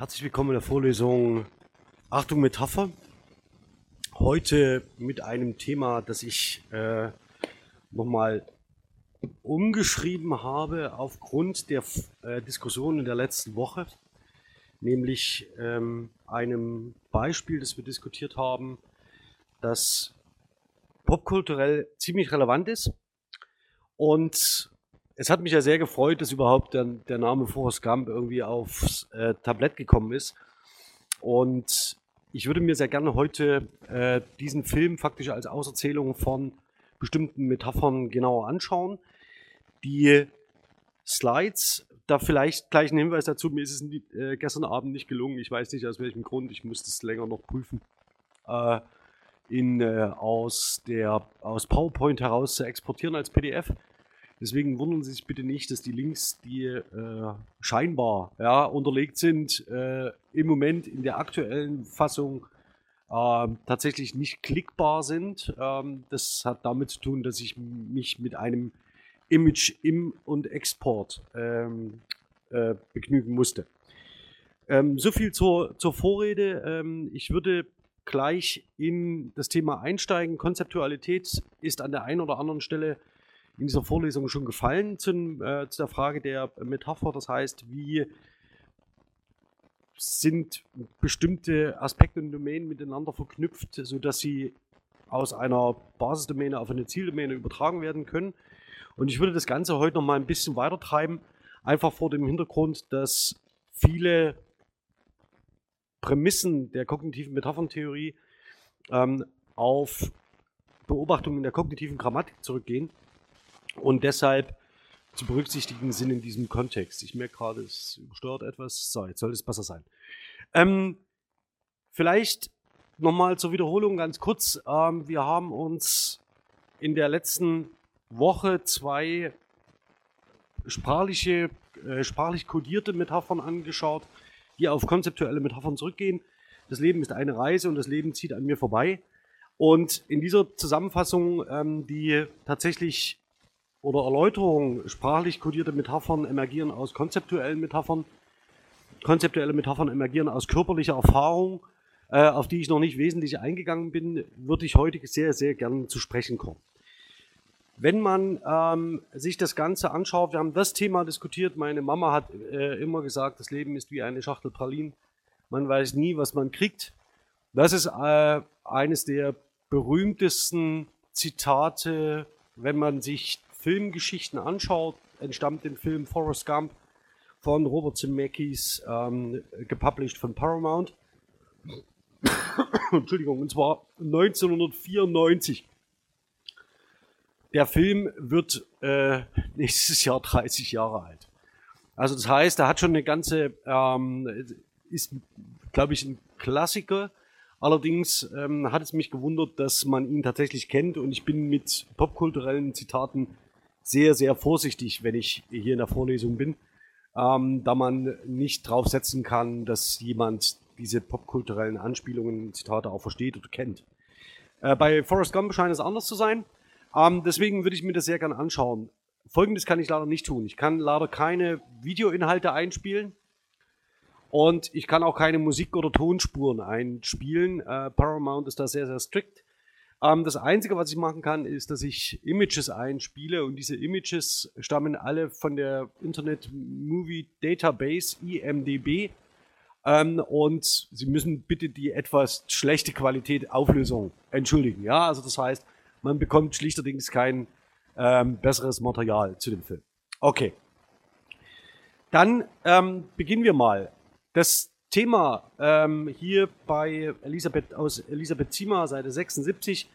Herzlich willkommen in der Vorlesung Achtung Metapher. Heute mit einem Thema, das ich äh, nochmal umgeschrieben habe aufgrund der äh, Diskussion in der letzten Woche, nämlich ähm, einem Beispiel, das wir diskutiert haben, das popkulturell ziemlich relevant ist. Und es hat mich ja sehr gefreut, dass überhaupt der, der Name Forrest Gump irgendwie aufs äh, Tablett gekommen ist. Und ich würde mir sehr gerne heute äh, diesen Film faktisch als Auserzählung von bestimmten Metaphern genauer anschauen. Die Slides, da vielleicht gleich ein Hinweis dazu, mir ist es äh, gestern Abend nicht gelungen, ich weiß nicht aus welchem Grund, ich muss das länger noch prüfen, äh, in, äh, aus, der, aus PowerPoint heraus zu exportieren als PDF. Deswegen wundern Sie sich bitte nicht, dass die Links, die äh, scheinbar ja, unterlegt sind, äh, im Moment in der aktuellen Fassung äh, tatsächlich nicht klickbar sind. Ähm, das hat damit zu tun, dass ich mich mit einem Image im und Export ähm, äh, begnügen musste. Ähm, so viel zur, zur Vorrede. Ähm, ich würde gleich in das Thema einsteigen. Konzeptualität ist an der einen oder anderen Stelle in dieser Vorlesung schon gefallen zum, äh, zu der Frage der Metapher. Das heißt, wie sind bestimmte Aspekte und Domänen miteinander verknüpft, sodass sie aus einer Basisdomäne auf eine Zieldomäne übertragen werden können. Und ich würde das Ganze heute noch mal ein bisschen weiter treiben, einfach vor dem Hintergrund, dass viele Prämissen der kognitiven Metapherntheorie ähm, auf Beobachtungen der kognitiven Grammatik zurückgehen und deshalb zu berücksichtigen sind in diesem Kontext. Ich merke gerade, es stört etwas. So, jetzt sollte es besser sein. Ähm, vielleicht nochmal zur Wiederholung ganz kurz. Ähm, wir haben uns in der letzten Woche zwei sprachliche, äh, sprachlich kodierte Metaphern angeschaut, die auf konzeptuelle Metaphern zurückgehen. Das Leben ist eine Reise und das Leben zieht an mir vorbei. Und in dieser Zusammenfassung, ähm, die tatsächlich oder Erläuterungen, sprachlich kodierte Metaphern emergieren aus konzeptuellen Metaphern. Konzeptuelle Metaphern emergieren aus körperlicher Erfahrung, äh, auf die ich noch nicht wesentlich eingegangen bin, würde ich heute sehr, sehr gerne zu sprechen kommen. Wenn man ähm, sich das Ganze anschaut, wir haben das Thema diskutiert, meine Mama hat äh, immer gesagt, das Leben ist wie eine Schachtel Pralinen, man weiß nie, was man kriegt. Das ist äh, eines der berühmtesten Zitate, wenn man sich Filmgeschichten anschaut, entstammt den Film Forrest Gump von Robert Zemeckis, ähm, gepublished von Paramount. Entschuldigung, und zwar 1994. Der Film wird äh, nächstes Jahr 30 Jahre alt. Also das heißt, er hat schon eine ganze, ähm, ist, glaube ich, ein Klassiker. Allerdings ähm, hat es mich gewundert, dass man ihn tatsächlich kennt und ich bin mit popkulturellen Zitaten sehr, sehr vorsichtig, wenn ich hier in der Vorlesung bin, ähm, da man nicht drauf setzen kann, dass jemand diese popkulturellen Anspielungen, Zitate auch versteht oder kennt. Äh, bei Forrest Gump scheint es anders zu sein. Ähm, deswegen würde ich mir das sehr gerne anschauen. Folgendes kann ich leider nicht tun. Ich kann leider keine Videoinhalte einspielen und ich kann auch keine Musik- oder Tonspuren einspielen. Äh, Paramount ist da sehr, sehr strikt. Ähm, das Einzige, was ich machen kann, ist, dass ich Images einspiele und diese Images stammen alle von der Internet Movie Database IMDB. Ähm, und Sie müssen bitte die etwas schlechte Qualität Auflösung entschuldigen. Ja, also das heißt, man bekommt schlichterdings kein ähm, besseres Material zu dem Film. Okay. Dann ähm, beginnen wir mal. Das Thema ähm, hier bei Elisabeth aus Elisabeth Ziemer, Seite 76,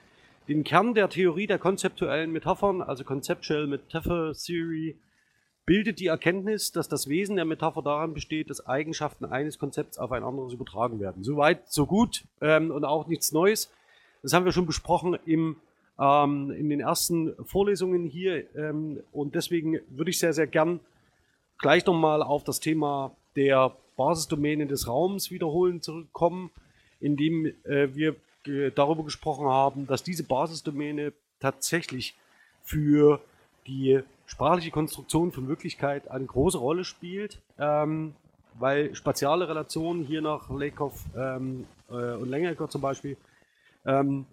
den Kern der Theorie der konzeptuellen Metaphern, also Conceptual Metaphor Theory, bildet die Erkenntnis, dass das Wesen der Metapher daran besteht, dass Eigenschaften eines Konzepts auf ein anderes übertragen werden. Soweit, so gut ähm, und auch nichts Neues. Das haben wir schon besprochen im, ähm, in den ersten Vorlesungen hier ähm, und deswegen würde ich sehr, sehr gern gleich nochmal auf das Thema der Basisdomäne des Raums wiederholen zurückkommen, indem äh, wir darüber gesprochen haben, dass diese Basisdomäne tatsächlich für die sprachliche Konstruktion von Wirklichkeit eine große Rolle spielt. Ähm, weil spatiale Relationen hier nach Lakoff ähm, äh, und Lengecker zum Beispiel ähm,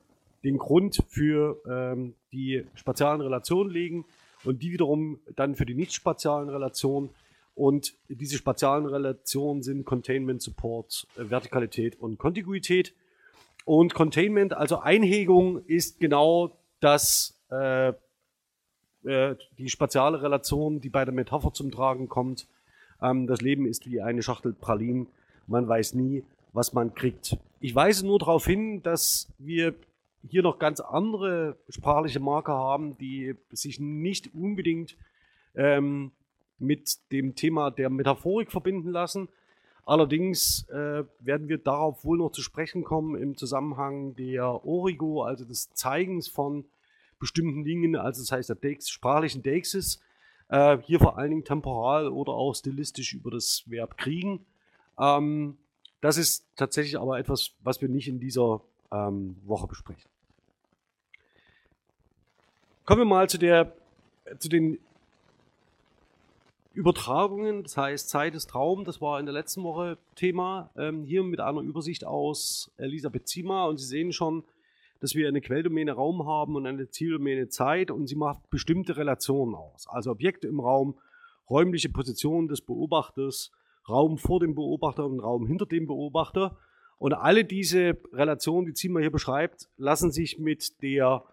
den Grund für ähm, die spatialen Relationen legen und die wiederum dann für die nicht spatialen Relationen und diese spatialen Relationen sind Containment, Support, äh, Vertikalität und Kontiguität. Und Containment, also Einhegung, ist genau das, äh, äh, die spatiale Relation, die bei der Metapher zum Tragen kommt. Ähm, das Leben ist wie eine Schachtel Pralinen. Man weiß nie, was man kriegt. Ich weise nur darauf hin, dass wir hier noch ganz andere sprachliche Marker haben, die sich nicht unbedingt ähm, mit dem Thema der Metaphorik verbinden lassen. Allerdings äh, werden wir darauf wohl noch zu sprechen kommen im Zusammenhang der Origo, also des Zeigens von bestimmten Dingen, also das heißt der Dex, sprachlichen Deixis, äh, hier vor allen Dingen temporal oder auch stilistisch über das Verb kriegen. Ähm, das ist tatsächlich aber etwas, was wir nicht in dieser ähm, Woche besprechen. Kommen wir mal zu, der, zu den Übertragungen, das heißt Zeit ist Traum, das war in der letzten Woche Thema. Ähm, hier mit einer Übersicht aus Elisabeth Zima und Sie sehen schon, dass wir eine Quelldomäne Raum haben und eine Zieldomäne Zeit und sie macht bestimmte Relationen aus. Also Objekte im Raum, räumliche Position des Beobachters, Raum vor dem Beobachter und Raum hinter dem Beobachter. Und alle diese Relationen, die Zima hier beschreibt, lassen sich mit der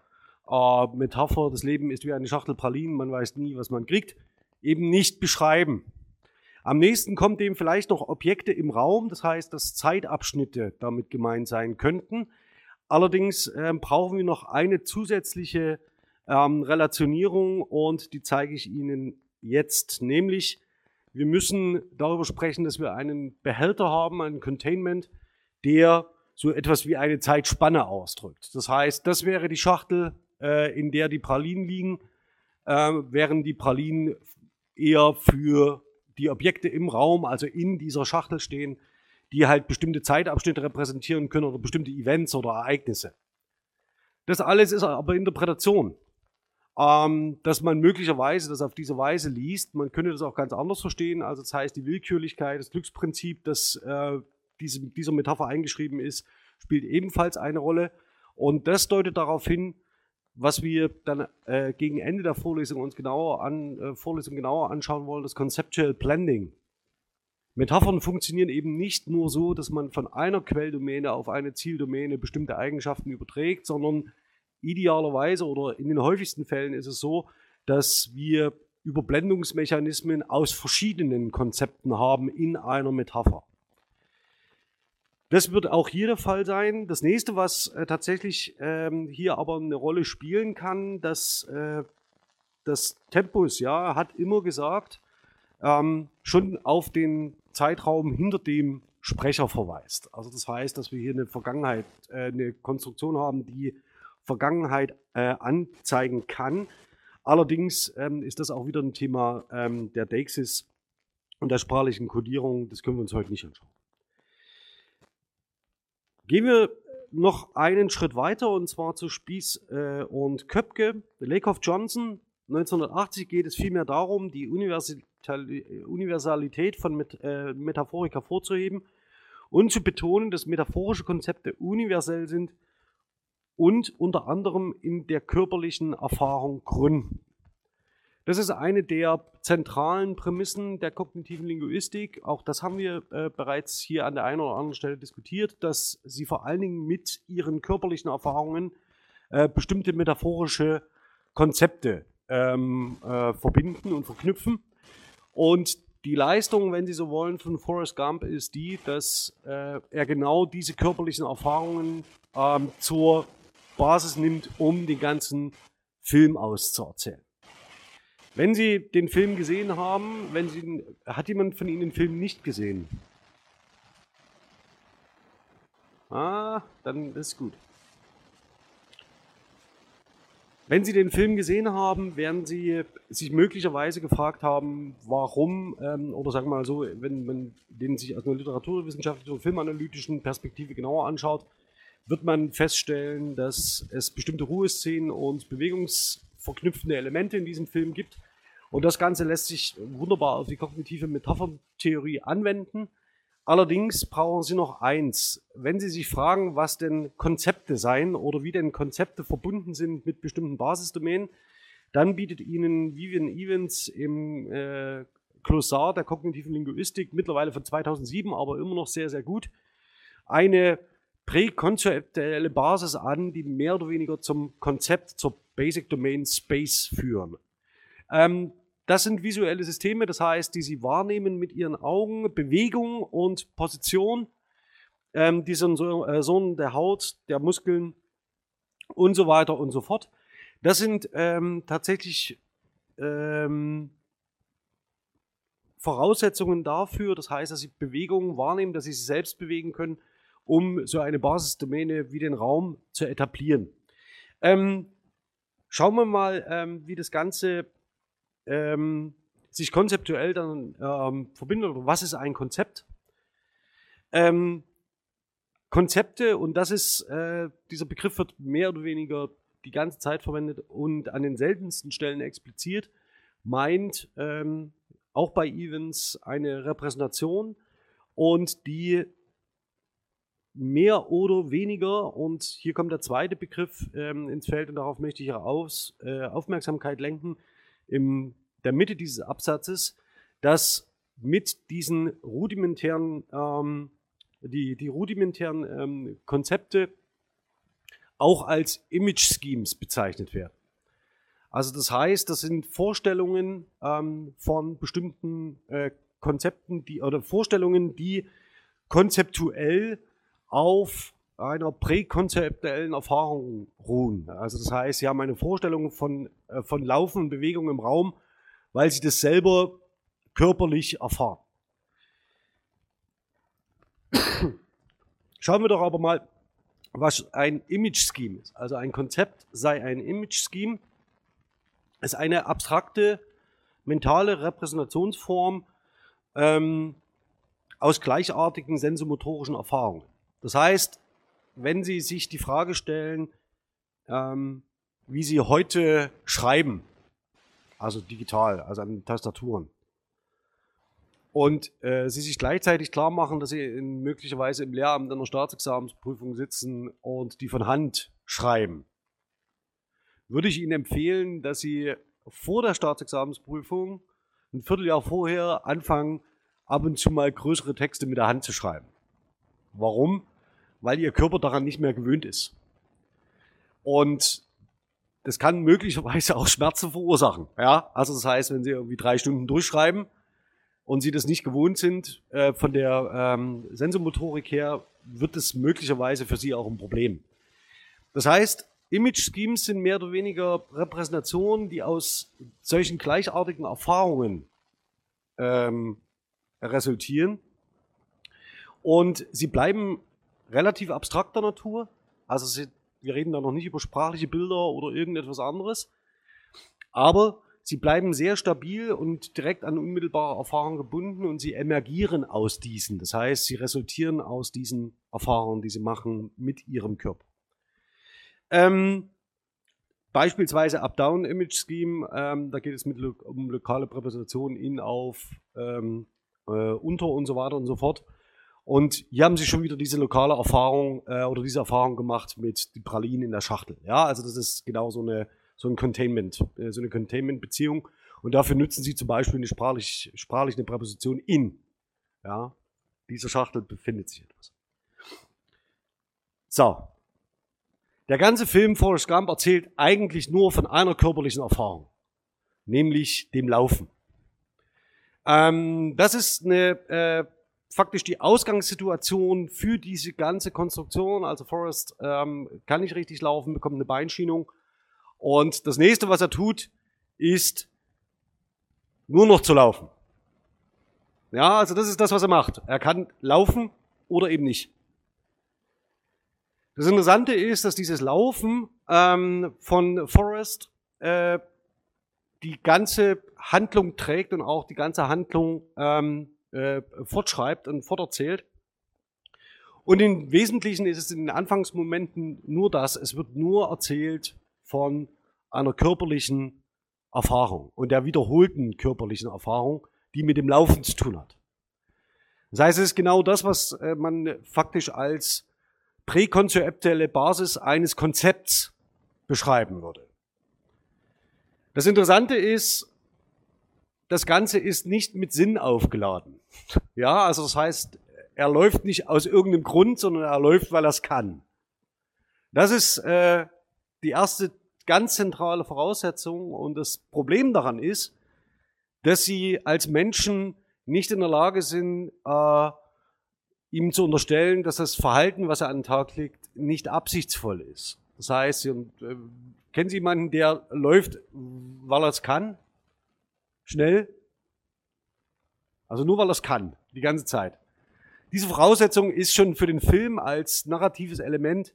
äh, Metapher, das Leben ist wie eine Schachtel Pralinen, man weiß nie, was man kriegt, eben nicht beschreiben. Am nächsten kommt dem vielleicht noch Objekte im Raum, das heißt, dass Zeitabschnitte damit gemeint sein könnten. Allerdings äh, brauchen wir noch eine zusätzliche ähm, Relationierung und die zeige ich Ihnen jetzt, nämlich wir müssen darüber sprechen, dass wir einen Behälter haben, einen Containment, der so etwas wie eine Zeitspanne ausdrückt. Das heißt, das wäre die Schachtel, äh, in der die Pralinen liegen, äh, während die Pralinen eher für die Objekte im Raum, also in dieser Schachtel stehen, die halt bestimmte Zeitabschnitte repräsentieren können oder bestimmte Events oder Ereignisse. Das alles ist aber Interpretation. Ähm, dass man möglicherweise das auf diese Weise liest, man könnte das auch ganz anders verstehen. Also das heißt, die Willkürlichkeit, das Glücksprinzip, das äh, diese, dieser Metapher eingeschrieben ist, spielt ebenfalls eine Rolle. Und das deutet darauf hin, was wir dann äh, gegen Ende der Vorlesung uns genauer an, äh, Vorlesung genauer anschauen wollen, das Conceptual Blending. Metaphern funktionieren eben nicht nur so, dass man von einer Quelldomäne auf eine Zieldomäne bestimmte Eigenschaften überträgt, sondern idealerweise oder in den häufigsten Fällen ist es so, dass wir Überblendungsmechanismen aus verschiedenen Konzepten haben in einer Metapher. Das wird auch hier der Fall sein. Das nächste, was äh, tatsächlich ähm, hier aber eine Rolle spielen kann, dass äh, das Tempus ja hat immer gesagt, ähm, schon auf den Zeitraum hinter dem Sprecher verweist. Also das heißt, dass wir hier eine Vergangenheit, äh, eine Konstruktion haben, die Vergangenheit äh, anzeigen kann. Allerdings ähm, ist das auch wieder ein Thema ähm, der Deixis und der sprachlichen Kodierung. Das können wir uns heute nicht anschauen. Gehen wir noch einen Schritt weiter und zwar zu Spieß äh, und Köpke. Lakoff Johnson. 1980 geht es vielmehr darum, die Universalität von Met äh, Metaphorik hervorzuheben und zu betonen, dass metaphorische Konzepte universell sind und unter anderem in der körperlichen Erfahrung gründen. Das ist eine der zentralen Prämissen der kognitiven Linguistik. Auch das haben wir äh, bereits hier an der einen oder anderen Stelle diskutiert, dass sie vor allen Dingen mit ihren körperlichen Erfahrungen äh, bestimmte metaphorische Konzepte ähm, äh, verbinden und verknüpfen. Und die Leistung, wenn Sie so wollen, von Forrest Gump ist die, dass äh, er genau diese körperlichen Erfahrungen ähm, zur Basis nimmt, um den ganzen Film auszuerzählen. Wenn Sie den Film gesehen haben, wenn Sie, hat jemand von Ihnen den Film nicht gesehen? Ah, dann ist gut. Wenn Sie den Film gesehen haben, werden Sie sich möglicherweise gefragt haben, warum, ähm, oder sagen wir mal so, wenn man den sich aus einer literaturwissenschaftlichen oder filmanalytischen Perspektive genauer anschaut, wird man feststellen, dass es bestimmte Ruheszenen und Bewegungs- verknüpfende Elemente in diesem Film gibt. Und das Ganze lässt sich wunderbar auf die kognitive Metapherntheorie anwenden. Allerdings brauchen Sie noch eins. Wenn Sie sich fragen, was denn Konzepte seien oder wie denn Konzepte verbunden sind mit bestimmten Basisdomänen, dann bietet Ihnen Vivian Evans im äh, Glossar der kognitiven Linguistik, mittlerweile von 2007, aber immer noch sehr, sehr gut, eine präkonzeptuelle Basis an, die mehr oder weniger zum Konzept, zur Basic Domain Space führen. Ähm, das sind visuelle Systeme, das heißt, die Sie wahrnehmen mit Ihren Augen, Bewegung und Position, ähm, die Sensoren äh, der Haut, der Muskeln und so weiter und so fort. Das sind ähm, tatsächlich ähm, Voraussetzungen dafür, das heißt, dass Sie Bewegungen wahrnehmen, dass Sie sich selbst bewegen können, um so eine Basisdomäne wie den Raum zu etablieren. Ähm, schauen wir mal, ähm, wie das Ganze ähm, sich konzeptuell dann ähm, verbindet. Was ist ein Konzept? Ähm, Konzepte, und das ist, äh, dieser Begriff wird mehr oder weniger die ganze Zeit verwendet und an den seltensten Stellen explizit, meint ähm, auch bei Events eine Repräsentation und die mehr oder weniger, und hier kommt der zweite Begriff ähm, ins Feld und darauf möchte ich Aus, äh, Aufmerksamkeit lenken, in der Mitte dieses Absatzes, dass mit diesen rudimentären, ähm, die, die rudimentären ähm, Konzepte auch als Image Schemes bezeichnet werden. Also das heißt, das sind Vorstellungen ähm, von bestimmten äh, Konzepten, die oder Vorstellungen, die konzeptuell auf einer präkonzeptuellen Erfahrung ruhen. Also das heißt, sie haben eine Vorstellung von, äh, von Laufen und Bewegung im Raum, weil sie das selber körperlich erfahren. Schauen wir doch aber mal, was ein Image Scheme ist. Also ein Konzept sei ein Image Scheme, ist eine abstrakte mentale Repräsentationsform ähm, aus gleichartigen sensomotorischen Erfahrungen. Das heißt, wenn Sie sich die Frage stellen, ähm, wie Sie heute schreiben, also digital, also an Tastaturen, und äh, Sie sich gleichzeitig klar machen, dass Sie in, möglicherweise im Lehramt einer Staatsexamensprüfung sitzen und die von Hand schreiben, würde ich Ihnen empfehlen, dass Sie vor der Staatsexamensprüfung ein Vierteljahr vorher anfangen, ab und zu mal größere Texte mit der Hand zu schreiben. Warum? Weil Ihr Körper daran nicht mehr gewöhnt ist. Und das kann möglicherweise auch Schmerzen verursachen. Ja, also das heißt, wenn Sie irgendwie drei Stunden durchschreiben und Sie das nicht gewohnt sind, äh, von der ähm, Sensomotorik her, wird es möglicherweise für Sie auch ein Problem. Das heißt, Image Schemes sind mehr oder weniger Repräsentationen, die aus solchen gleichartigen Erfahrungen ähm, resultieren. Und sie bleiben relativ abstrakter Natur. Also sie, wir reden da noch nicht über sprachliche Bilder oder irgendetwas anderes. Aber sie bleiben sehr stabil und direkt an unmittelbare Erfahrungen gebunden und sie emergieren aus diesen. Das heißt, sie resultieren aus diesen Erfahrungen, die sie machen mit ihrem Körper. Ähm, beispielsweise Up-Down-Image-Scheme, ähm, da geht es mit lo um lokale Präpositionen in, auf, ähm, äh, unter und so weiter und so fort. Und hier haben sie schon wieder diese lokale Erfahrung äh, oder diese Erfahrung gemacht mit die Pralinen in der Schachtel. Ja, also das ist genau so eine so ein Containment, äh, so eine Containment-Beziehung. Und dafür nutzen sie zum Beispiel eine sprachlich, sprachlich eine Präposition in. Ja, dieser Schachtel befindet sich etwas. So, der ganze Film Forrest Gump erzählt eigentlich nur von einer körperlichen Erfahrung, nämlich dem Laufen. Ähm, das ist eine, äh, faktisch die Ausgangssituation für diese ganze Konstruktion. Also Forrest ähm, kann nicht richtig laufen, bekommt eine Beinschienung. Und das nächste, was er tut, ist nur noch zu laufen. Ja, also das ist das, was er macht. Er kann laufen oder eben nicht. Das Interessante ist, dass dieses Laufen ähm, von Forrest äh, die ganze Handlung trägt und auch die ganze Handlung ähm, äh, fortschreibt und forterzählt. Und im Wesentlichen ist es in den Anfangsmomenten nur das. Es wird nur erzählt von einer körperlichen Erfahrung und der wiederholten körperlichen Erfahrung, die mit dem Laufen zu tun hat. Das heißt, es ist genau das, was äh, man faktisch als präkonzeptuelle Basis eines Konzepts beschreiben würde. Das Interessante ist, das Ganze ist nicht mit Sinn aufgeladen. Ja, also das heißt, er läuft nicht aus irgendeinem Grund, sondern er läuft, weil er es kann. Das ist äh, die erste ganz zentrale Voraussetzung und das Problem daran ist, dass sie als Menschen nicht in der Lage sind, äh, ihm zu unterstellen, dass das Verhalten, was er an den Tag legt, nicht absichtsvoll ist. Das heißt, äh, kennen Sie jemanden, der läuft, weil er es kann? Schnell? Also nur weil er es kann, die ganze Zeit. Diese Voraussetzung ist schon für den Film als narratives Element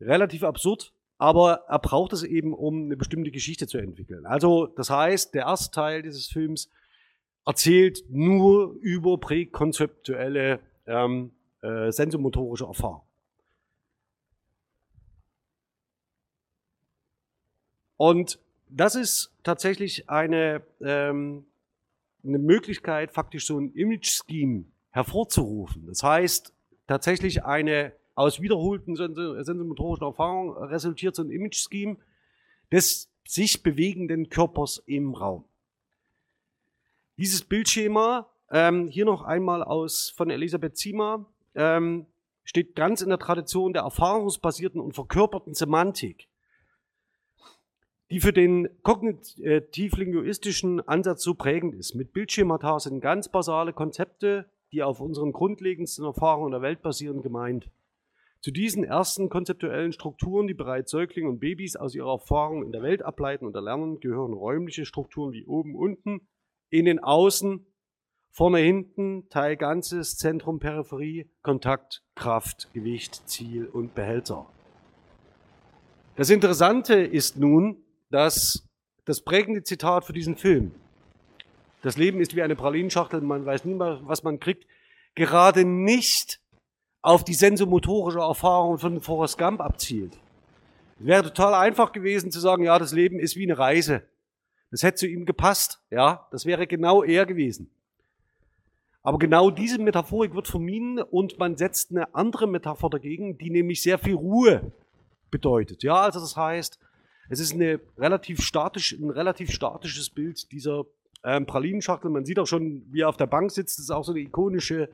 relativ absurd, aber er braucht es eben, um eine bestimmte Geschichte zu entwickeln. Also das heißt, der erste Teil dieses Films erzählt nur über präkonzeptuelle ähm, äh, sensomotorische Erfahrung. Und das ist tatsächlich eine, ähm, eine Möglichkeit, faktisch so ein Image-Scheme hervorzurufen. Das heißt, tatsächlich eine aus wiederholten sensomotorischen Erfahrungen resultiert so ein Image-Scheme des sich bewegenden Körpers im Raum. Dieses Bildschema, ähm, hier noch einmal aus von Elisabeth Ziemer, ähm, steht ganz in der Tradition der erfahrungsbasierten und verkörperten Semantik, die für den kognitiv-linguistischen Ansatz so prägend ist. Mit Bildschemata sind ganz basale Konzepte, die auf unseren grundlegendsten Erfahrungen der Welt basieren, gemeint. Zu diesen ersten konzeptuellen Strukturen, die bereits Säuglinge und Babys aus ihrer Erfahrung in der Welt ableiten und erlernen, gehören räumliche Strukturen wie oben, unten, innen, außen, vorne, hinten, Teil, Ganzes, Zentrum, Peripherie, Kontakt, Kraft, Gewicht, Ziel und Behälter. Das Interessante ist nun, dass das prägende Zitat für diesen Film, das Leben ist wie eine Pralinschachtel, man weiß nie mehr, was man kriegt, gerade nicht auf die sensomotorische Erfahrung von Forrest Gump abzielt. Es wäre total einfach gewesen zu sagen, ja, das Leben ist wie eine Reise. Das hätte zu ihm gepasst, ja, das wäre genau er gewesen. Aber genau diese Metaphorik wird vermieden und man setzt eine andere Metapher dagegen, die nämlich sehr viel Ruhe bedeutet. Ja, also das heißt, es ist eine relativ statisch, ein relativ statisches Bild dieser ähm, Pralinenschachtel. Man sieht auch schon, wie er auf der Bank sitzt. Das ist auch so eine ikonische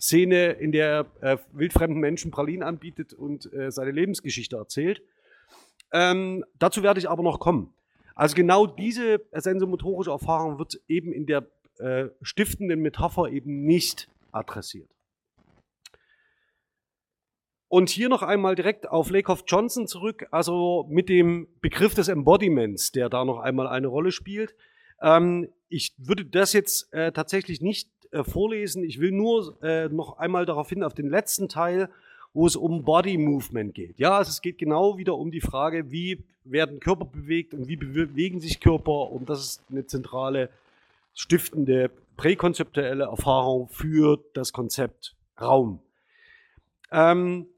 Szene, in der äh, wildfremden Menschen Pralinen anbietet und äh, seine Lebensgeschichte erzählt. Ähm, dazu werde ich aber noch kommen. Also genau diese sensomotorische Erfahrung wird eben in der äh, stiftenden Metapher eben nicht adressiert. Und hier noch einmal direkt auf Lakoff Johnson zurück, also mit dem Begriff des Embodiments, der da noch einmal eine Rolle spielt. Ähm, ich würde das jetzt äh, tatsächlich nicht äh, vorlesen. Ich will nur äh, noch einmal darauf hin, auf den letzten Teil, wo es um Body Movement geht. Ja, also es geht genau wieder um die Frage, wie werden Körper bewegt und wie bewegen sich Körper. Und das ist eine zentrale, stiftende, präkonzeptuelle Erfahrung für das Konzept Raum. Ähm,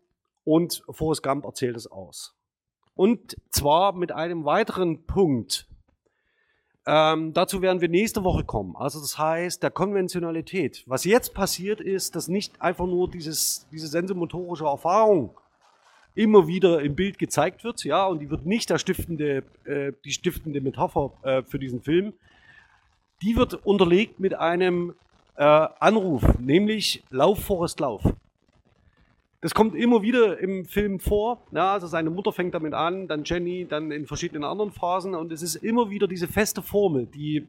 und Forrest Gump erzählt es aus. Und zwar mit einem weiteren Punkt. Ähm, dazu werden wir nächste Woche kommen. Also das heißt, der Konventionalität. Was jetzt passiert ist, dass nicht einfach nur dieses, diese sensomotorische Erfahrung immer wieder im Bild gezeigt wird, ja, und die wird nicht der stiftende, äh, die stiftende Metapher äh, für diesen Film. Die wird unterlegt mit einem äh, Anruf, nämlich Lauf, Forest, Lauf. Das kommt immer wieder im Film vor. Ja, also seine Mutter fängt damit an, dann Jenny, dann in verschiedenen anderen Phasen. Und es ist immer wieder diese feste Formel, die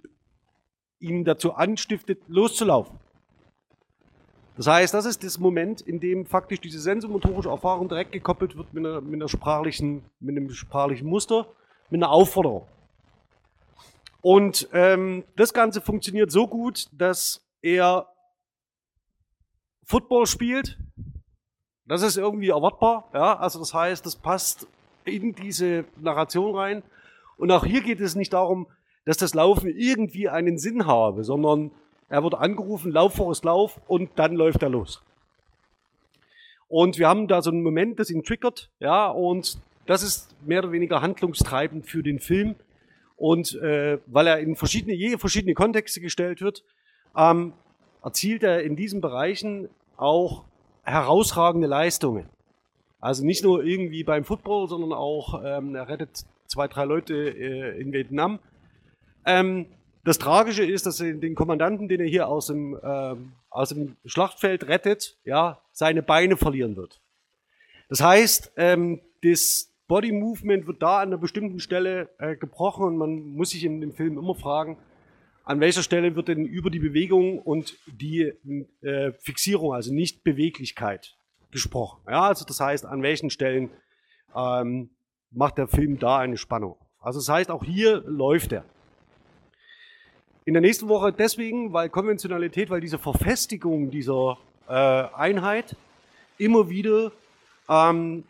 ihn dazu anstiftet, loszulaufen. Das heißt, das ist das Moment, in dem faktisch diese sensomotorische Erfahrung direkt gekoppelt wird mit, einer, mit, einer sprachlichen, mit einem sprachlichen Muster, mit einer Aufforderung. Und ähm, das Ganze funktioniert so gut, dass er Football spielt, das ist irgendwie erwartbar, ja. Also das heißt, das passt in diese Narration rein. Und auch hier geht es nicht darum, dass das Laufen irgendwie einen Sinn habe, sondern er wird angerufen, Lauf vor es Lauf und dann läuft er los. Und wir haben da so einen Moment, das ihn triggert, ja, und das ist mehr oder weniger handlungstreibend für den Film. Und äh, weil er in verschiedene, je verschiedene Kontexte gestellt wird, ähm, erzielt er in diesen Bereichen auch herausragende Leistungen. Also nicht nur irgendwie beim Football, sondern auch ähm, er rettet zwei, drei Leute äh, in Vietnam. Ähm, das Tragische ist, dass er den Kommandanten, den er hier aus dem, ähm, aus dem Schlachtfeld rettet, ja, seine Beine verlieren wird. Das heißt, ähm, das Body Movement wird da an einer bestimmten Stelle äh, gebrochen und man muss sich in dem Film immer fragen, an welcher Stelle wird denn über die Bewegung und die äh, Fixierung, also nicht Beweglichkeit, gesprochen. Ja, also das heißt, an welchen Stellen ähm, macht der Film da eine Spannung. Also das heißt, auch hier läuft er. In der nächsten Woche deswegen, weil Konventionalität, weil diese Verfestigung dieser äh, Einheit immer wieder ähm,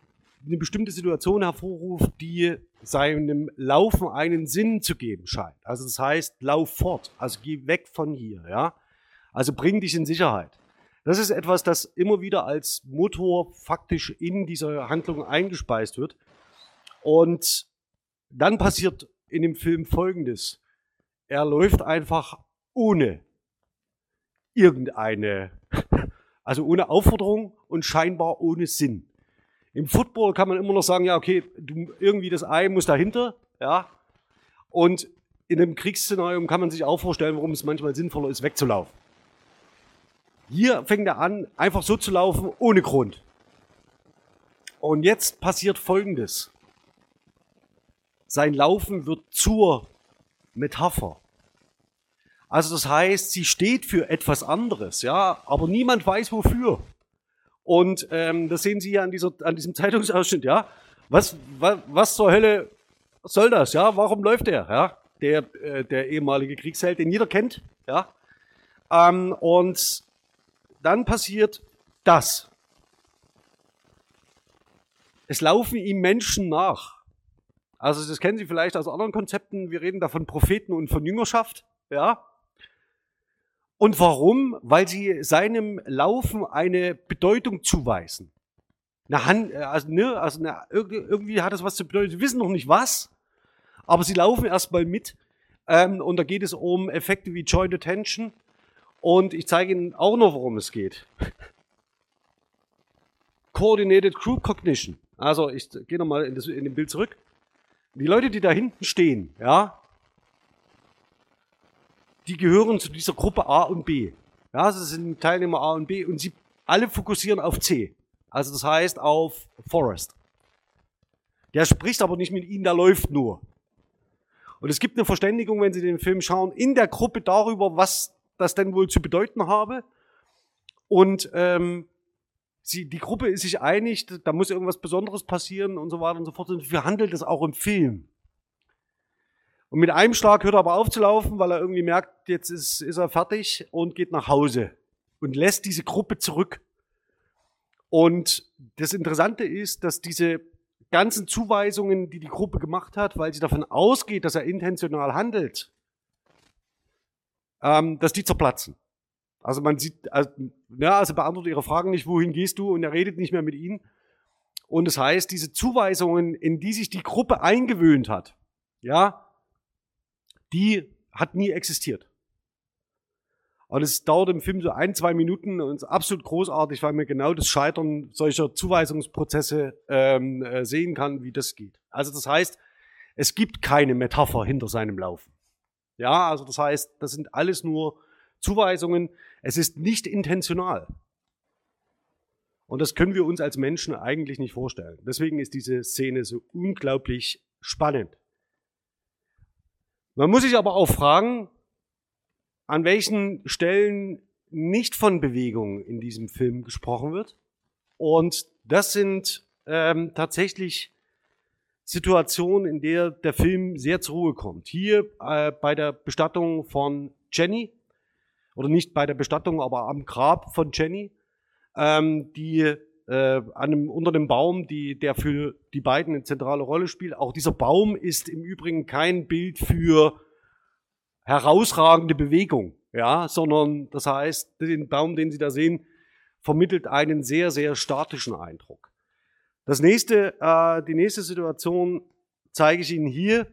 eine bestimmte Situation hervorruft, die seinem Laufen einen Sinn zu geben scheint. Also das heißt, lauf fort, also geh weg von hier, ja. Also bring dich in Sicherheit. Das ist etwas, das immer wieder als Motor faktisch in diese Handlung eingespeist wird. Und dann passiert in dem Film Folgendes. Er läuft einfach ohne irgendeine, also ohne Aufforderung und scheinbar ohne Sinn. Im Football kann man immer noch sagen, ja, okay, du, irgendwie das Ei muss dahinter, ja. Und in einem Kriegsszenario kann man sich auch vorstellen, warum es manchmal sinnvoller ist, wegzulaufen. Hier fängt er an, einfach so zu laufen, ohne Grund. Und jetzt passiert Folgendes. Sein Laufen wird zur Metapher. Also das heißt, sie steht für etwas anderes, ja, aber niemand weiß wofür. Und ähm, das sehen Sie hier an, dieser, an diesem Zeitungsausschnitt, ja. Was, was, was zur Hölle soll das, ja? Warum läuft der, ja? Der, äh, der ehemalige Kriegsheld, den jeder kennt, ja. Ähm, und dann passiert das. Es laufen ihm Menschen nach. Also das kennen Sie vielleicht aus anderen Konzepten. Wir reden da von Propheten und von Jüngerschaft, ja. Und warum? Weil sie seinem Laufen eine Bedeutung zuweisen. Eine Hand, also, ne, also eine, irgendwie hat das was zu bedeuten. Sie wissen noch nicht was, aber sie laufen erstmal mit. Ähm, und da geht es um Effekte wie Joint Attention. Und ich zeige Ihnen auch noch, worum es geht. Coordinated Group Cognition. Also ich gehe nochmal in, das, in dem Bild zurück. Die Leute, die da hinten stehen, ja, die gehören zu dieser Gruppe A und B. Ja, also das sind Teilnehmer A und B und sie alle fokussieren auf C. Also das heißt auf Forest. Der spricht aber nicht mit ihnen, der läuft nur. Und es gibt eine Verständigung, wenn Sie den Film schauen, in der Gruppe darüber, was das denn wohl zu bedeuten habe. Und ähm, sie, die Gruppe ist sich einig, da muss irgendwas Besonderes passieren und so weiter und so fort. Und wir handeln das auch im Film. Und mit einem Schlag hört er aber auf zu laufen, weil er irgendwie merkt, jetzt ist, ist er fertig und geht nach Hause und lässt diese Gruppe zurück. Und das Interessante ist, dass diese ganzen Zuweisungen, die die Gruppe gemacht hat, weil sie davon ausgeht, dass er intentional handelt, ähm, dass die zerplatzen. Also man sieht, also, ja, also beantwortet ihre Fragen nicht, wohin gehst du? Und er redet nicht mehr mit ihnen. Und das heißt, diese Zuweisungen, in die sich die Gruppe eingewöhnt hat, ja, die hat nie existiert. Und es dauert im Film so ein, zwei Minuten und ist absolut großartig, weil man genau das Scheitern solcher Zuweisungsprozesse ähm, äh, sehen kann, wie das geht. Also das heißt, es gibt keine Metapher hinter seinem Laufen. Ja, also das heißt, das sind alles nur Zuweisungen. Es ist nicht intentional. Und das können wir uns als Menschen eigentlich nicht vorstellen. Deswegen ist diese Szene so unglaublich spannend. Man muss sich aber auch fragen, an welchen Stellen nicht von Bewegung in diesem Film gesprochen wird. Und das sind ähm, tatsächlich Situationen, in der der Film sehr zur Ruhe kommt. Hier äh, bei der Bestattung von Jenny, oder nicht bei der Bestattung, aber am Grab von Jenny, ähm, die äh, einem, unter dem Baum, die, der für die beiden eine zentrale Rolle spielt. Auch dieser Baum ist im Übrigen kein Bild für herausragende Bewegung, ja, sondern das heißt, den Baum, den Sie da sehen, vermittelt einen sehr, sehr statischen Eindruck. Das nächste, äh, die nächste Situation zeige ich Ihnen hier,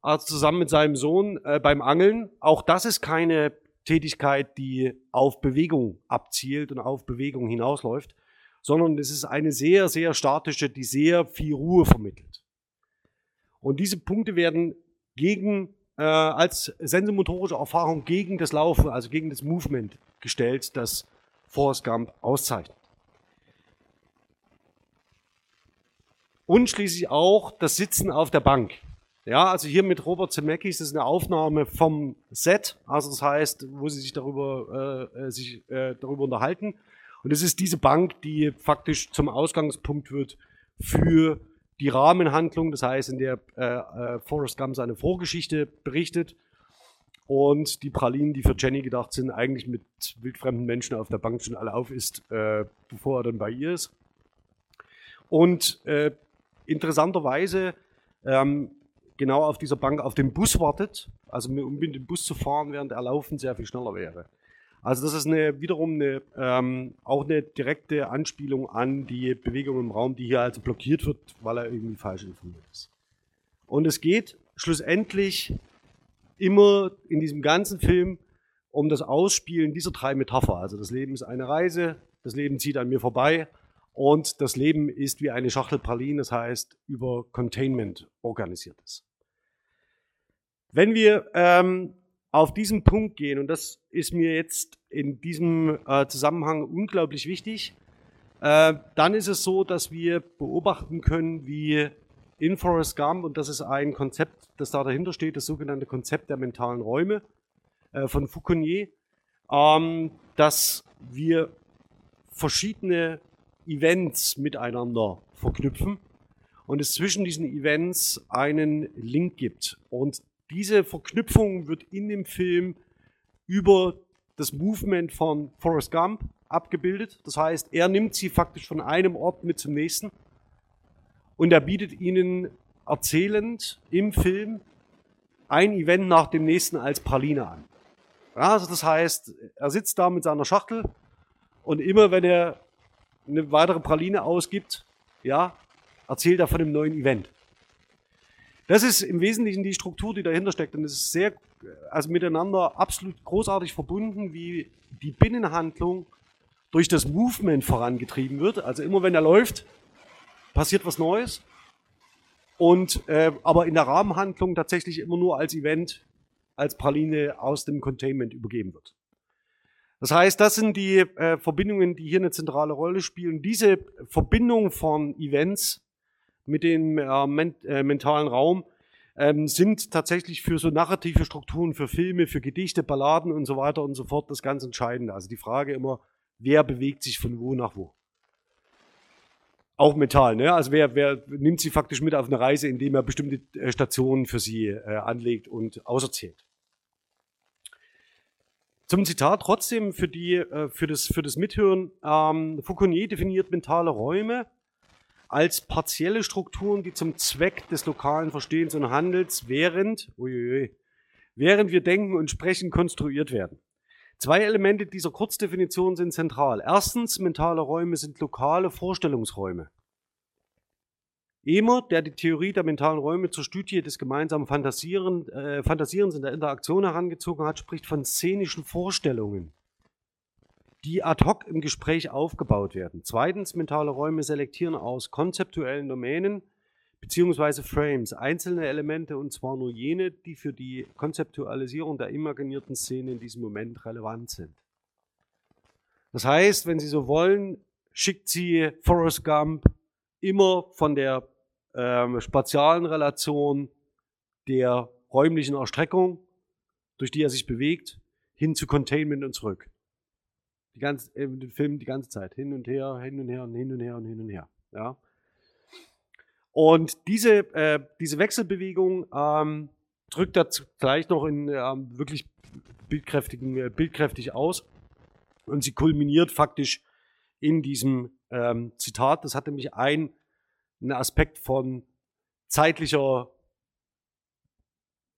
also zusammen mit seinem Sohn äh, beim Angeln. Auch das ist keine Tätigkeit, die auf Bewegung abzielt und auf Bewegung hinausläuft, sondern es ist eine sehr, sehr statische, die sehr viel Ruhe vermittelt. Und diese Punkte werden gegen, äh, als sensomotorische Erfahrung gegen das Laufen, also gegen das Movement gestellt, das Forrest Gump auszeichnet. Und schließlich auch das Sitzen auf der Bank. Ja, also hier mit Robert Zemeckis, das ist eine Aufnahme vom Set, also das heißt, wo sie sich darüber, äh, äh sich, äh, darüber unterhalten. Und es ist diese Bank, die faktisch zum Ausgangspunkt wird für die Rahmenhandlung, das heißt, in der äh, äh, Forrest Gump seine Vorgeschichte berichtet und die Pralinen, die für Jenny gedacht sind, eigentlich mit wildfremden Menschen auf der Bank schon alle auf ist, äh, bevor er dann bei ihr ist. Und äh, interessanterweise ähm, genau auf dieser Bank auf den Bus wartet, also um mit dem Bus zu fahren, während er laufen sehr viel schneller wäre. Also das ist eine, wiederum eine, ähm, auch eine direkte Anspielung an die Bewegung im Raum, die hier also blockiert wird, weil er irgendwie falsch informiert ist. Und es geht schlussendlich immer in diesem ganzen Film um das Ausspielen dieser drei Metapher. Also das Leben ist eine Reise, das Leben zieht an mir vorbei und das Leben ist wie eine Schachtel Pralinen, das heißt über Containment organisiert ist. Wenn wir ähm, auf diesen Punkt gehen, und das ist mir jetzt in diesem äh, Zusammenhang unglaublich wichtig, äh, dann ist es so, dass wir beobachten können, wie in Forrest Gump, und das ist ein Konzept, das da dahinter steht, das sogenannte Konzept der mentalen Räume äh, von Foucault, ähm, dass wir verschiedene Events miteinander verknüpfen und es zwischen diesen Events einen Link gibt. Und diese Verknüpfung wird in dem Film über das Movement von Forrest Gump abgebildet. Das heißt, er nimmt sie faktisch von einem Ort mit zum nächsten und er bietet ihnen erzählend im Film ein Event nach dem nächsten als Praline an. Ja, also das heißt, er sitzt da mit seiner Schachtel und immer wenn er eine weitere Praline ausgibt, ja, erzählt er von einem neuen Event. Das ist im Wesentlichen die Struktur, die dahinter steckt. Und es ist sehr, also miteinander absolut großartig verbunden, wie die Binnenhandlung durch das Movement vorangetrieben wird. Also immer wenn er läuft, passiert was Neues. Und äh, aber in der Rahmenhandlung tatsächlich immer nur als Event, als Praline aus dem Containment übergeben wird. Das heißt, das sind die äh, Verbindungen, die hier eine zentrale Rolle spielen. Diese Verbindung von Events mit dem äh, men äh, mentalen Raum ähm, sind tatsächlich für so narrative Strukturen, für Filme, für Gedichte, Balladen und so weiter und so fort das ganz Entscheidende. Also die Frage immer, wer bewegt sich von wo nach wo? Auch mental, ne? Also wer, wer nimmt sie faktisch mit auf eine Reise, indem er bestimmte äh, Stationen für sie äh, anlegt und auserzählt. Zum Zitat trotzdem für, die, äh, für, das, für das Mithören. Ähm, Foucault definiert mentale Räume als partielle Strukturen, die zum Zweck des lokalen Verstehens und Handels während, uiuiui, während wir denken und sprechen konstruiert werden. Zwei Elemente dieser Kurzdefinition sind zentral. Erstens, mentale Räume sind lokale Vorstellungsräume. Emer, der die Theorie der mentalen Räume zur Studie des gemeinsamen Fantasieren, äh, Fantasierens in der Interaktion herangezogen hat, spricht von szenischen Vorstellungen die ad hoc im Gespräch aufgebaut werden. Zweitens, mentale Räume selektieren aus konzeptuellen Domänen beziehungsweise Frames einzelne Elemente und zwar nur jene, die für die Konzeptualisierung der imaginierten Szene in diesem Moment relevant sind. Das heißt, wenn Sie so wollen, schickt sie Forrest Gump immer von der ähm, spatialen Relation der räumlichen Erstreckung, durch die er sich bewegt, hin zu Containment und zurück die ganze, äh, den Film die ganze Zeit. Hin und her, hin und her und hin und her und hin und her. Ja. Und diese, äh, diese Wechselbewegung ähm, drückt dazu gleich noch in ähm, wirklich bildkräftigen, äh, bildkräftig aus. Und sie kulminiert faktisch in diesem ähm, Zitat. Das hat nämlich ein, einen Aspekt von zeitlicher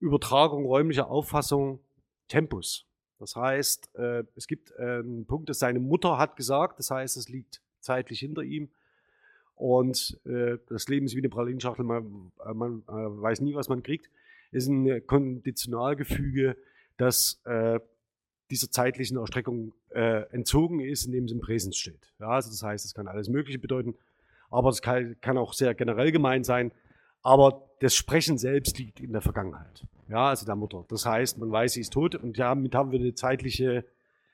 Übertragung, räumlicher Auffassung, Tempus. Das heißt, äh, es gibt äh, einen Punkt, dass seine Mutter hat gesagt, das heißt, es liegt zeitlich hinter ihm. Und äh, das Leben ist wie eine Pralinschachtel, man, äh, man äh, weiß nie, was man kriegt. ist ein Konditionalgefüge, das äh, dieser zeitlichen Erstreckung äh, entzogen ist, indem es im Präsens steht. Ja, also das heißt, es kann alles Mögliche bedeuten, aber es kann, kann, auch sehr generell gemeint sein. Aber das Sprechen selbst liegt in der Vergangenheit. Ja, also der Mutter. Das heißt, man weiß, sie ist tot und damit haben wir eine zeitliche,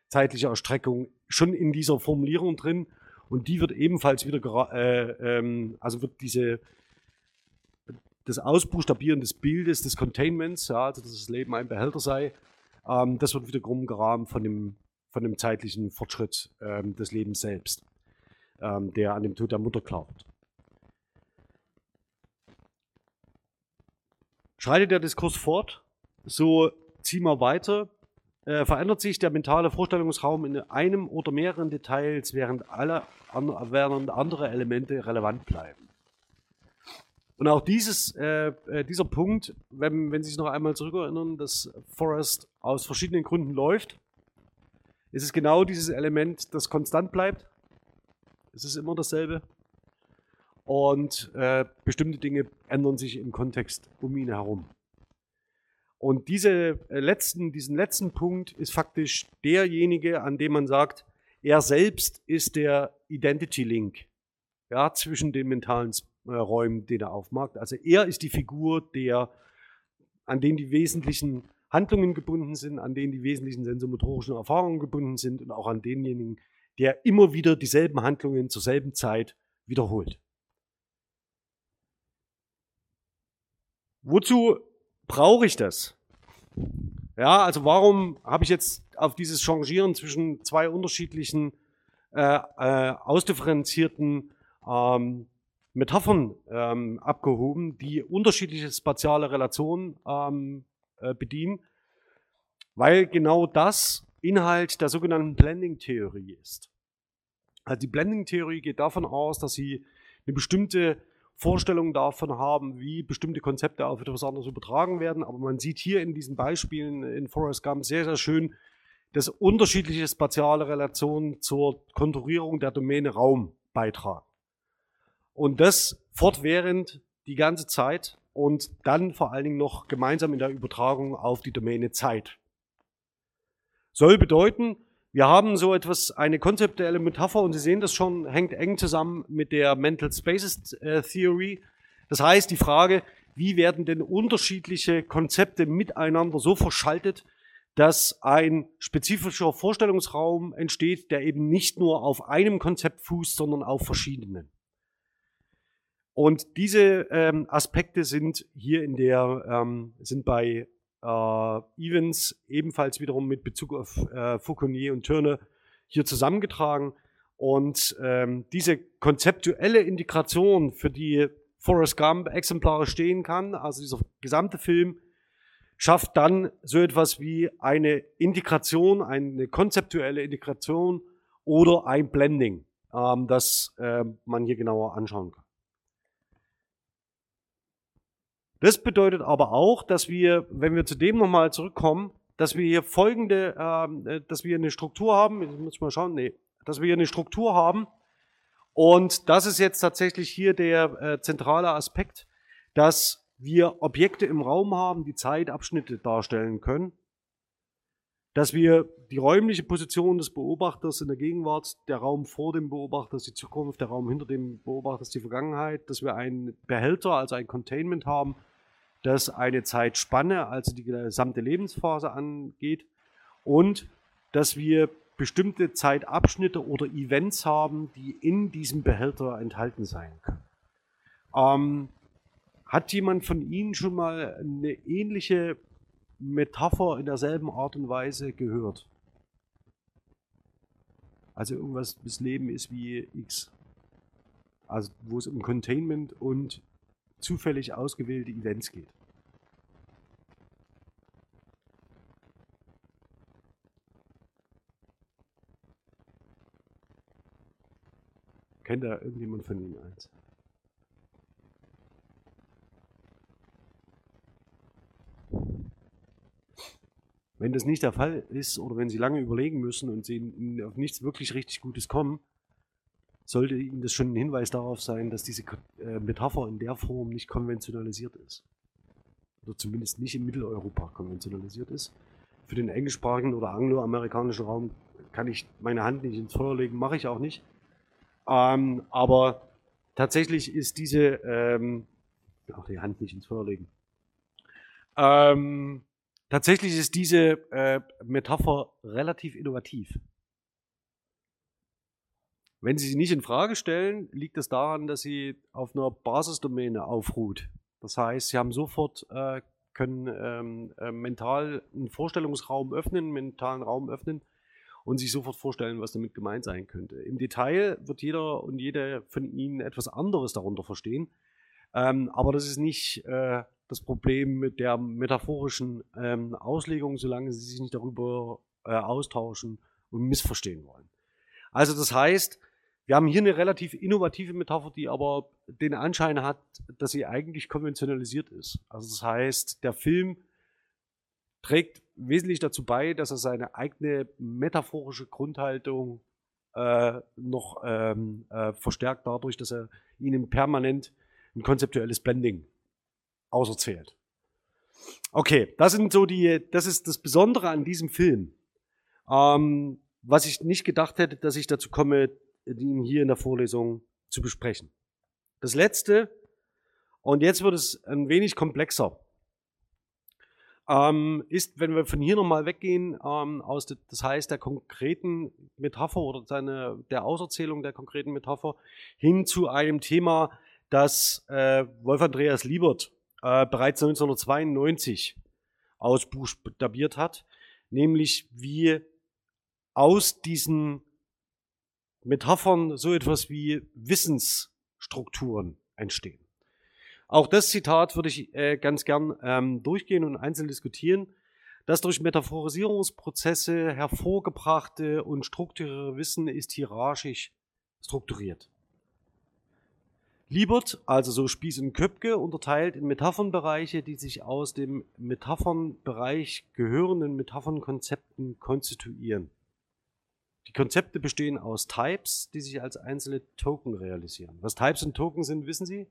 zeitliche Erstreckung schon in dieser Formulierung drin. Und die wird ebenfalls wieder, äh, ähm, also wird diese, das Ausbuchstabieren des Bildes, des Containments, ja, also dass das Leben ein Behälter sei, ähm, das wird wiederum gerahmt von dem, von dem zeitlichen Fortschritt ähm, des Lebens selbst, ähm, der an dem Tod der Mutter glaubt. Schreitet der Diskurs fort, so ziehen wir weiter, äh, verändert sich der mentale Vorstellungsraum in einem oder mehreren Details, während alle während andere Elemente relevant bleiben. Und auch dieses, äh, äh, dieser Punkt, wenn, wenn Sie sich noch einmal zurückerinnern, dass Forest aus verschiedenen Gründen läuft, ist es genau dieses Element, das konstant bleibt. Es ist immer dasselbe. Und äh, bestimmte Dinge ändern sich im Kontext um ihn herum. Und diese äh, letzten, diesen letzten Punkt ist faktisch derjenige, an dem man sagt, er selbst ist der Identity Link ja, zwischen den mentalen äh, Räumen, den er aufmacht. Also er ist die Figur, der, an den die wesentlichen Handlungen gebunden sind, an denen die wesentlichen sensomotorischen Erfahrungen gebunden sind und auch an denjenigen, der immer wieder dieselben Handlungen zur selben Zeit wiederholt. Wozu brauche ich das? Ja, also warum habe ich jetzt auf dieses Changieren zwischen zwei unterschiedlichen äh, äh, ausdifferenzierten ähm, Metaphern ähm, abgehoben, die unterschiedliche spatiale Relationen ähm, äh, bedienen, weil genau das Inhalt der sogenannten Blending-Theorie ist. Also die Blending-Theorie geht davon aus, dass sie eine bestimmte Vorstellung davon haben, wie bestimmte Konzepte auf etwas anderes übertragen werden. Aber man sieht hier in diesen Beispielen in Forrest Gump sehr, sehr schön, dass unterschiedliche spatiale Relationen zur Konturierung der Domäne Raum beitragen. Und das fortwährend die ganze Zeit und dann vor allen Dingen noch gemeinsam in der Übertragung auf die Domäne Zeit. Soll bedeuten, wir haben so etwas, eine konzeptuelle Metapher und Sie sehen das schon, hängt eng zusammen mit der Mental Spaces äh, Theory. Das heißt, die Frage, wie werden denn unterschiedliche Konzepte miteinander so verschaltet, dass ein spezifischer Vorstellungsraum entsteht, der eben nicht nur auf einem Konzept fußt, sondern auf verschiedenen. Und diese ähm, Aspekte sind hier in der, ähm, sind bei Evans ebenfalls wiederum mit Bezug auf äh, Fauconnier und Turner hier zusammengetragen. Und ähm, diese konzeptuelle Integration, für die Forrest Gump exemplarisch stehen kann, also dieser gesamte Film, schafft dann so etwas wie eine Integration, eine konzeptuelle Integration oder ein Blending, ähm, das äh, man hier genauer anschauen kann. Das bedeutet aber auch, dass wir, wenn wir zu dem nochmal zurückkommen, dass wir hier folgende, ähm, äh, dass wir eine Struktur haben, ich muss mal schauen, nee, dass wir hier eine Struktur haben. Und das ist jetzt tatsächlich hier der äh, zentrale Aspekt, dass wir Objekte im Raum haben, die Zeitabschnitte darstellen können, dass wir die räumliche Position des Beobachters in der Gegenwart, der Raum vor dem Beobachter ist die Zukunft, der Raum hinter dem Beobachter ist die Vergangenheit, dass wir einen Behälter, also ein Containment haben, das eine Zeitspanne, also die gesamte Lebensphase angeht und dass wir bestimmte Zeitabschnitte oder Events haben, die in diesem Behälter enthalten sein können. Ähm, hat jemand von Ihnen schon mal eine ähnliche Metapher in derselben Art und Weise gehört? Also irgendwas, das Leben ist wie X. Also wo es um Containment und zufällig ausgewählte Events geht. Kennt da irgendjemand von Ihnen eins? Wenn das nicht der Fall ist oder wenn Sie lange überlegen müssen und Sie auf nichts wirklich richtig Gutes kommen, sollte Ihnen das schon ein Hinweis darauf sein, dass diese äh, Metapher in der Form nicht konventionalisiert ist. oder zumindest nicht in Mitteleuropa konventionalisiert ist. Für den englischsprachigen oder angloamerikanischen Raum kann ich meine Hand nicht ins Feuer legen, mache ich auch nicht. Ähm, aber tatsächlich ist diese, ähm, auch die Hand nicht ins Feuer legen. Ähm, tatsächlich ist diese äh, Metapher relativ innovativ. Wenn Sie sie nicht in Frage stellen, liegt es daran, dass sie auf einer Basisdomäne aufruht. Das heißt, Sie haben sofort äh, können ähm, äh, mental einen Vorstellungsraum öffnen, einen mentalen Raum öffnen und sich sofort vorstellen, was damit gemeint sein könnte. Im Detail wird jeder und jede von Ihnen etwas anderes darunter verstehen. Ähm, aber das ist nicht äh, das Problem mit der metaphorischen ähm, Auslegung, solange Sie sich nicht darüber äh, austauschen und missverstehen wollen. Also das heißt, wir haben hier eine relativ innovative Metapher, die aber den Anschein hat, dass sie eigentlich konventionalisiert ist. Also das heißt, der Film trägt wesentlich dazu bei, dass er seine eigene metaphorische Grundhaltung äh, noch ähm, äh, verstärkt dadurch, dass er ihnen permanent ein konzeptuelles Blending auserzählt. Okay, das sind so die, das ist das Besondere an diesem Film. Ähm, was ich nicht gedacht hätte, dass ich dazu komme, ihn hier in der Vorlesung zu besprechen. Das letzte, und jetzt wird es ein wenig komplexer, ähm, ist, wenn wir von hier nochmal weggehen, ähm, aus de, das heißt der konkreten Metapher oder seine, der Auserzählung der konkreten Metapher, hin zu einem Thema, das äh, Wolf Andreas Liebert äh, bereits 1992 ausbuchstabiert hat, nämlich wie aus diesen Metaphern so etwas wie Wissensstrukturen entstehen. Auch das Zitat würde ich äh, ganz gern ähm, durchgehen und einzeln diskutieren. Das durch Metaphorisierungsprozesse hervorgebrachte und strukturierte Wissen ist hierarchisch strukturiert. Liebert, also so Spieß und Köpke, unterteilt in Metaphernbereiche, die sich aus dem Metaphernbereich gehörenden Metaphernkonzepten konstituieren. Die Konzepte bestehen aus Types, die sich als einzelne Token realisieren. Was Types und Token sind, wissen Sie?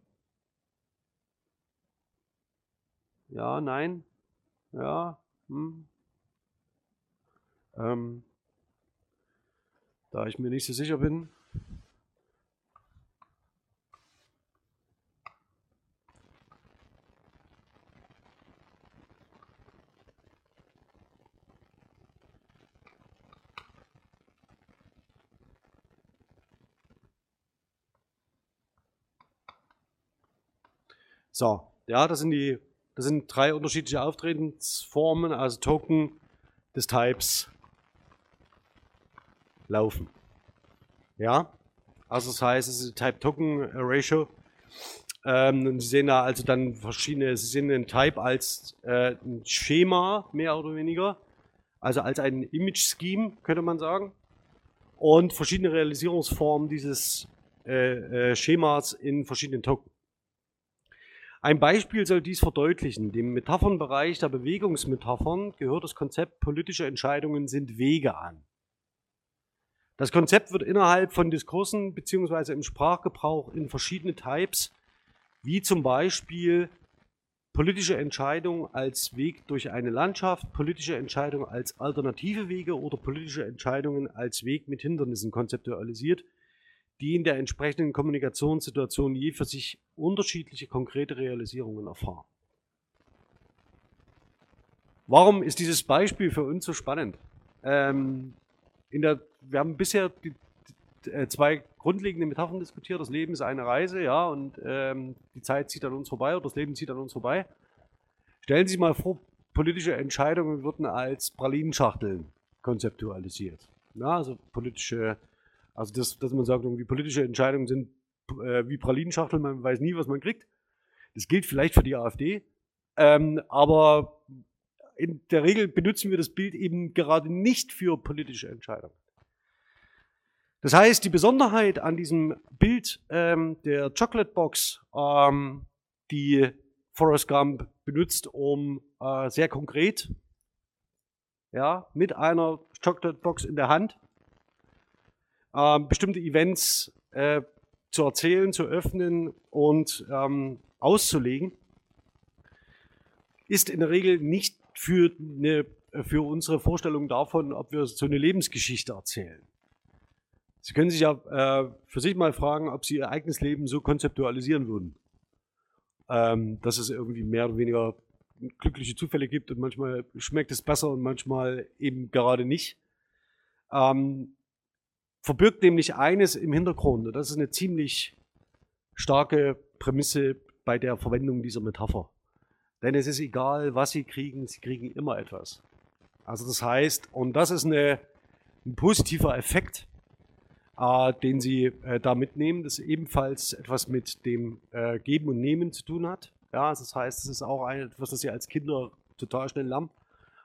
Ja, nein? Ja? Hm? Ähm, da ich mir nicht so sicher bin, So, ja, das sind die, das sind drei unterschiedliche Auftretensformen, also Token des Types laufen. Ja, also das heißt, es ist Type-Token-Ratio. Ähm, Sie sehen da also dann verschiedene, Sie sehen den Type als äh, ein Schema, mehr oder weniger. Also als ein Image-Scheme, könnte man sagen. Und verschiedene Realisierungsformen dieses äh, äh, Schemas in verschiedenen Token. Ein Beispiel soll dies verdeutlichen. Dem Metaphernbereich der Bewegungsmetaphern gehört das Konzept politische Entscheidungen sind Wege an. Das Konzept wird innerhalb von Diskursen beziehungsweise im Sprachgebrauch in verschiedene Types, wie zum Beispiel politische Entscheidung als Weg durch eine Landschaft, politische Entscheidung als alternative Wege oder politische Entscheidungen als Weg mit Hindernissen konzeptualisiert die in der entsprechenden Kommunikationssituation je für sich unterschiedliche konkrete Realisierungen erfahren. Warum ist dieses Beispiel für uns so spannend? Ähm, der, wir haben bisher die, die, äh, zwei grundlegende Metaphern diskutiert. Das Leben ist eine Reise, ja, und ähm, die Zeit zieht an uns vorbei oder das Leben zieht an uns vorbei. Stellen Sie sich mal vor, politische Entscheidungen würden als Pralinenschachteln konzeptualisiert. Ja, also politische also, das, dass man sagt, irgendwie politische Entscheidungen sind äh, wie Pralinenschachteln, man weiß nie, was man kriegt. Das gilt vielleicht für die AfD. Ähm, aber in der Regel benutzen wir das Bild eben gerade nicht für politische Entscheidungen. Das heißt, die Besonderheit an diesem Bild ähm, der Chocolate Box, ähm, die Forrest Gump benutzt, um äh, sehr konkret, ja, mit einer Chocolate Box in der Hand, äh, bestimmte Events äh, zu erzählen, zu öffnen und ähm, auszulegen, ist in der Regel nicht für, eine, für unsere Vorstellung davon, ob wir so eine Lebensgeschichte erzählen. Sie können sich ja äh, für sich mal fragen, ob Sie Ihr eigenes Leben so konzeptualisieren würden. Ähm, dass es irgendwie mehr oder weniger glückliche Zufälle gibt und manchmal schmeckt es besser und manchmal eben gerade nicht. Ähm, verbirgt nämlich eines im Hintergrund. Und das ist eine ziemlich starke Prämisse bei der Verwendung dieser Metapher. Denn es ist egal, was sie kriegen, sie kriegen immer etwas. Also das heißt, und das ist eine, ein positiver Effekt, äh, den sie äh, da mitnehmen, das ebenfalls etwas mit dem äh, Geben und Nehmen zu tun hat. Ja, also das heißt, es ist auch etwas, das sie als Kinder total schnell lernen.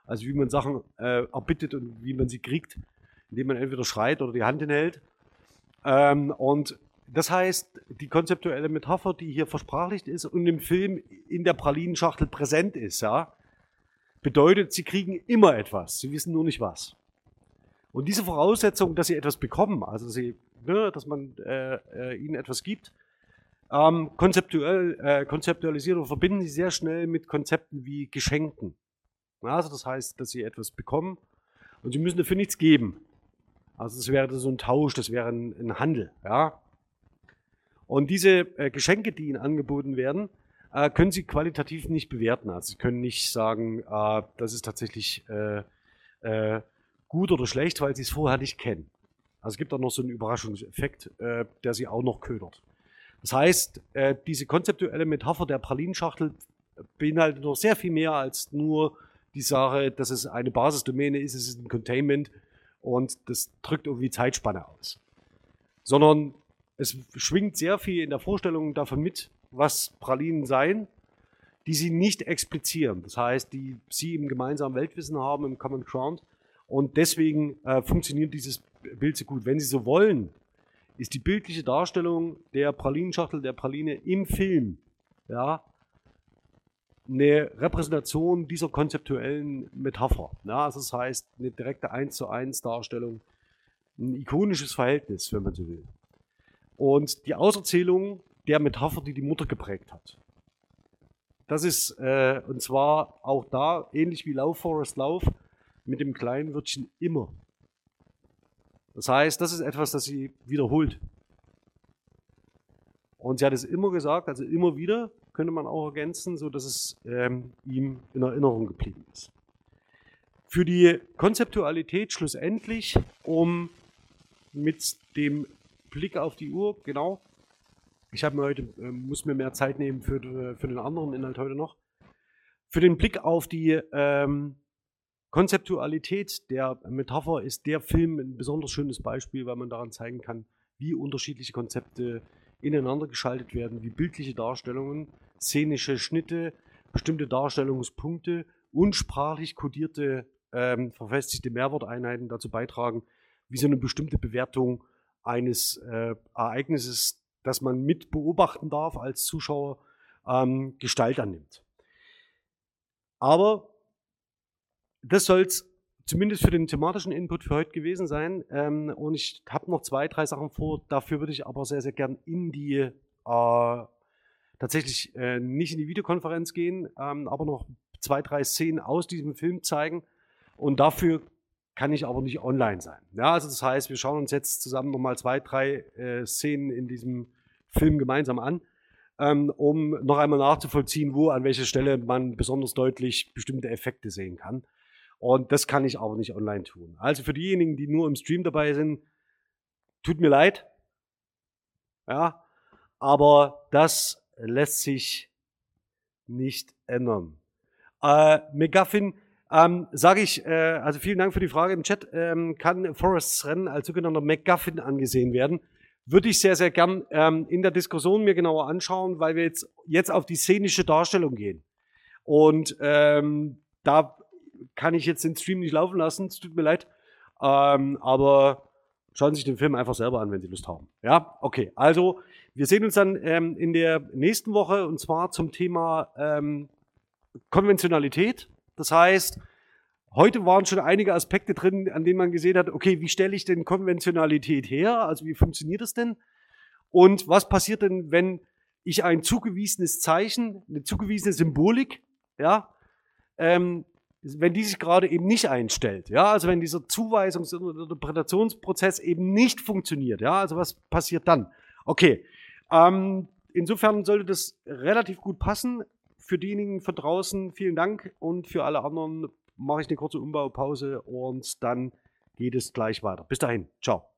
Also wie man Sachen äh, erbittet und wie man sie kriegt, indem man entweder schreit oder die Hand hinhält. Ähm, und das heißt, die konzeptuelle Metapher, die hier versprachlicht ist und im Film in der Pralinenschachtel präsent ist, ja, bedeutet, sie kriegen immer etwas. Sie wissen nur nicht was. Und diese Voraussetzung, dass sie etwas bekommen, also sie, ne, dass man äh, äh, ihnen etwas gibt, ähm, konzeptuell, äh, konzeptualisieren und verbinden sie sehr schnell mit Konzepten wie Geschenken. Also das heißt, dass sie etwas bekommen und sie müssen dafür nichts geben. Also das wäre so ein Tausch, das wäre ein, ein Handel. Ja? Und diese äh, Geschenke, die ihnen angeboten werden, äh, können sie qualitativ nicht bewerten. Also sie können nicht sagen, äh, das ist tatsächlich äh, äh, gut oder schlecht, weil sie es vorher nicht kennen. Also es gibt auch noch so einen Überraschungseffekt, äh, der sie auch noch ködert. Das heißt, diese konzeptuelle Metapher der Pralinschachtel beinhaltet noch sehr viel mehr als nur die Sache, dass es eine Basisdomäne ist, es ist ein Containment und das drückt irgendwie Zeitspanne aus. Sondern es schwingt sehr viel in der Vorstellung davon mit, was Pralinen seien, die sie nicht explizieren. Das heißt, die sie im gemeinsamen Weltwissen haben, im Common Ground. Und deswegen äh, funktioniert dieses Bild so gut. Wenn Sie so wollen, ist die bildliche Darstellung der Pralinenschachtel, der Praline im Film, ja, eine Repräsentation dieser konzeptuellen Metapher. Ja, also das heißt, eine direkte 1 zu 1 Darstellung, ein ikonisches Verhältnis, wenn man so will. Und die Auserzählung der Metapher, die die Mutter geprägt hat. Das ist, äh, und zwar auch da, ähnlich wie Lauf, Forest, Lauf, mit dem kleinen Wörtchen immer. Das heißt, das ist etwas, das sie wiederholt. Und sie hat es immer gesagt, also immer wieder, könnte man auch ergänzen, so dass es ähm, ihm in Erinnerung geblieben ist. Für die Konzeptualität schlussendlich, um mit dem Blick auf die Uhr, genau, ich habe mir heute, äh, muss mir mehr Zeit nehmen für, für den anderen Inhalt heute noch. Für den Blick auf die ähm, Konzeptualität der Metapher ist der Film ein besonders schönes Beispiel, weil man daran zeigen kann, wie unterschiedliche Konzepte ineinander geschaltet werden, wie bildliche Darstellungen szenische Schnitte, bestimmte Darstellungspunkte und sprachlich kodierte ähm, verfestigte Mehrworteinheiten dazu beitragen, wie so eine bestimmte Bewertung eines äh, Ereignisses, das man mit beobachten darf als Zuschauer, ähm, Gestalt annimmt. Aber das soll es zumindest für den thematischen Input für heute gewesen sein. Ähm, und ich habe noch zwei, drei Sachen vor. Dafür würde ich aber sehr, sehr gern in die äh, tatsächlich äh, nicht in die Videokonferenz gehen, ähm, aber noch zwei, drei Szenen aus diesem Film zeigen. Und dafür kann ich aber nicht online sein. Ja, also das heißt, wir schauen uns jetzt zusammen nochmal zwei, drei äh, Szenen in diesem Film gemeinsam an, ähm, um noch einmal nachzuvollziehen, wo an welcher Stelle man besonders deutlich bestimmte Effekte sehen kann. Und das kann ich aber nicht online tun. Also für diejenigen, die nur im Stream dabei sind, tut mir leid. Ja, aber das lässt sich nicht ändern. Äh, McGuffin, ähm, sage ich, äh, also vielen Dank für die Frage im Chat, ähm, kann Forests Rennen als sogenannter McGuffin angesehen werden? Würde ich sehr, sehr gern ähm, in der Diskussion mir genauer anschauen, weil wir jetzt, jetzt auf die szenische Darstellung gehen. Und ähm, da kann ich jetzt den Stream nicht laufen lassen, es tut mir leid. Ähm, aber schauen Sie sich den Film einfach selber an, wenn Sie Lust haben. Ja, okay. Also wir sehen uns dann ähm, in der nächsten Woche und zwar zum Thema ähm, Konventionalität. Das heißt, heute waren schon einige Aspekte drin, an denen man gesehen hat, okay, wie stelle ich denn Konventionalität her? Also wie funktioniert das denn? Und was passiert denn, wenn ich ein zugewiesenes Zeichen, eine zugewiesene Symbolik, ja, ähm, wenn die sich gerade eben nicht einstellt, ja, also wenn dieser Zuweisungs- und Interpretationsprozess eben nicht funktioniert, ja, also was passiert dann? Okay, ähm, insofern sollte das relativ gut passen. Für diejenigen von draußen vielen Dank und für alle anderen mache ich eine kurze Umbaupause und dann geht es gleich weiter. Bis dahin, ciao.